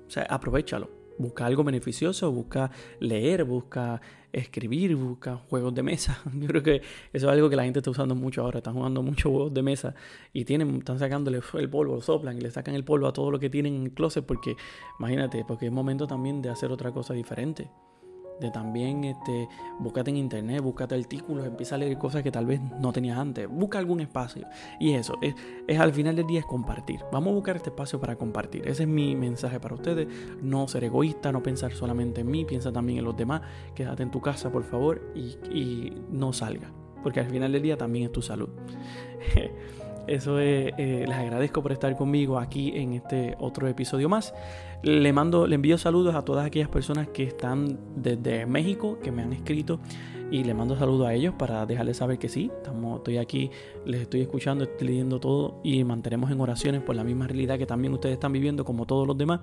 A: o sea, aprovechalo. Busca algo beneficioso, busca leer, busca escribir, busca juegos de mesa. [LAUGHS] Yo creo que eso es algo que la gente está usando mucho ahora. Están jugando muchos juegos de mesa y tienen, están sacándole el polvo, soplan y le sacan el polvo a todo lo que tienen en el closet porque, imagínate, porque es momento también de hacer otra cosa diferente de también este, búscate en internet, búscate artículos, empieza a leer cosas que tal vez no tenías antes, busca algún espacio. Y eso, es, es, al final del día es compartir. Vamos a buscar este espacio para compartir. Ese es mi mensaje para ustedes. No ser egoísta, no pensar solamente en mí, piensa también en los demás. Quédate en tu casa, por favor, y, y no salga. Porque al final del día también es tu salud. [LAUGHS] Eso es, eh, les agradezco por estar conmigo aquí en este otro episodio más. Le mando, le envío saludos a todas aquellas personas que están desde México, que me han escrito, y le mando saludos a ellos para dejarles saber que sí, estamos, estoy aquí, les estoy escuchando, estoy leyendo todo y mantenemos en oraciones por la misma realidad que también ustedes están viviendo como todos los demás.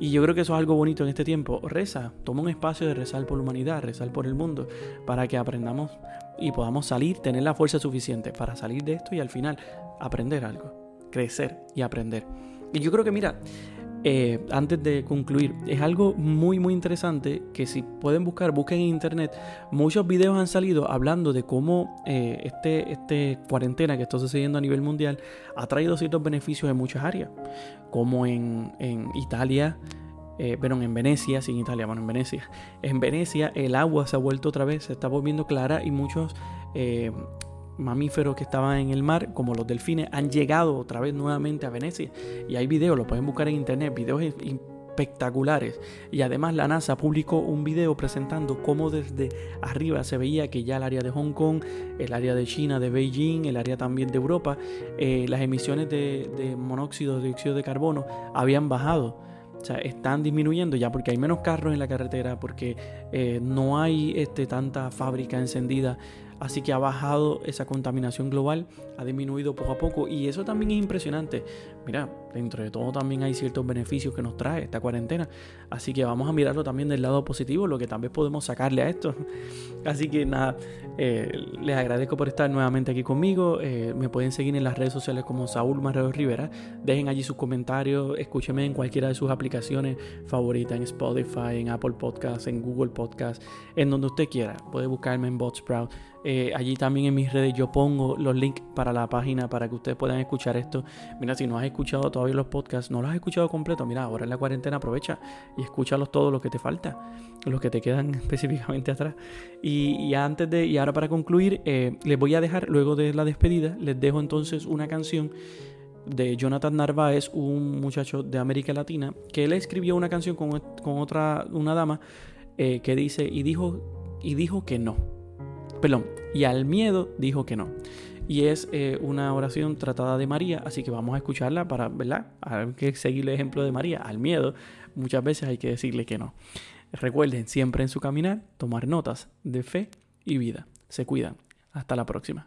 A: Y yo creo que eso es algo bonito en este tiempo. Reza, toma un espacio de rezar por la humanidad, rezar por el mundo, para que aprendamos y podamos salir, tener la fuerza suficiente para salir de esto y al final aprender algo, crecer y aprender. Y yo creo que, mira, eh, antes de concluir, es algo muy muy interesante que si pueden buscar, busquen en internet, muchos videos han salido hablando de cómo eh, este, este cuarentena que está sucediendo a nivel mundial ha traído ciertos beneficios en muchas áreas, como en, en Italia, eh, pero en Venecia, sin Italia, bueno, en Venecia. En Venecia el agua se ha vuelto otra vez, se está volviendo clara y muchos mamíferos que estaban en el mar, como los delfines, han llegado otra vez nuevamente a Venecia. Y hay videos, lo pueden buscar en internet, videos espectaculares. Y además la NASA publicó un video presentando cómo desde arriba se veía que ya el área de Hong Kong, el área de China, de Beijing, el área también de Europa, eh, las emisiones de, monóxido, de dióxido de carbono habían bajado. O sea, están disminuyendo ya porque hay menos carros en la carretera, porque eh, no hay este, tanta fábrica encendida Así que ha bajado esa contaminación global, ha disminuido poco a poco y eso también es impresionante. Mira, dentro de todo también hay ciertos beneficios que nos trae esta cuarentena. Así que vamos a mirarlo también del lado positivo, lo que también podemos sacarle a esto. [LAUGHS] Así que nada, eh, les agradezco por estar nuevamente aquí conmigo. Eh, me pueden seguir en las redes sociales como Saúl Marrero Rivera. Dejen allí sus comentarios, escúchenme en cualquiera de sus aplicaciones favoritas, en Spotify, en Apple Podcasts, en Google Podcasts, en donde usted quiera. Puede buscarme en Botsprout. Eh, allí también en mis redes yo pongo los links para la página para que ustedes puedan escuchar esto. Mira, si no has escuchado todavía los podcasts, no los has escuchado completo, mira, ahora en la cuarentena aprovecha y escúchalos todos los que te falta, los que te quedan [LAUGHS] específicamente atrás. Y, antes de, y ahora para concluir, eh, les voy a dejar, luego de la despedida, les dejo entonces una canción de Jonathan Narváez, un muchacho de América Latina, que él escribió una canción con, otra, una dama, eh, que dice, y dijo, y dijo que no. Perdón, y al miedo dijo que no y es eh, una oración tratada de María, así que vamos a escucharla para, ¿verdad? Hay que seguir el ejemplo de María. Al miedo muchas veces hay que decirle que no. Recuerden siempre en su caminar tomar notas de fe y vida. Se cuidan. Hasta la próxima.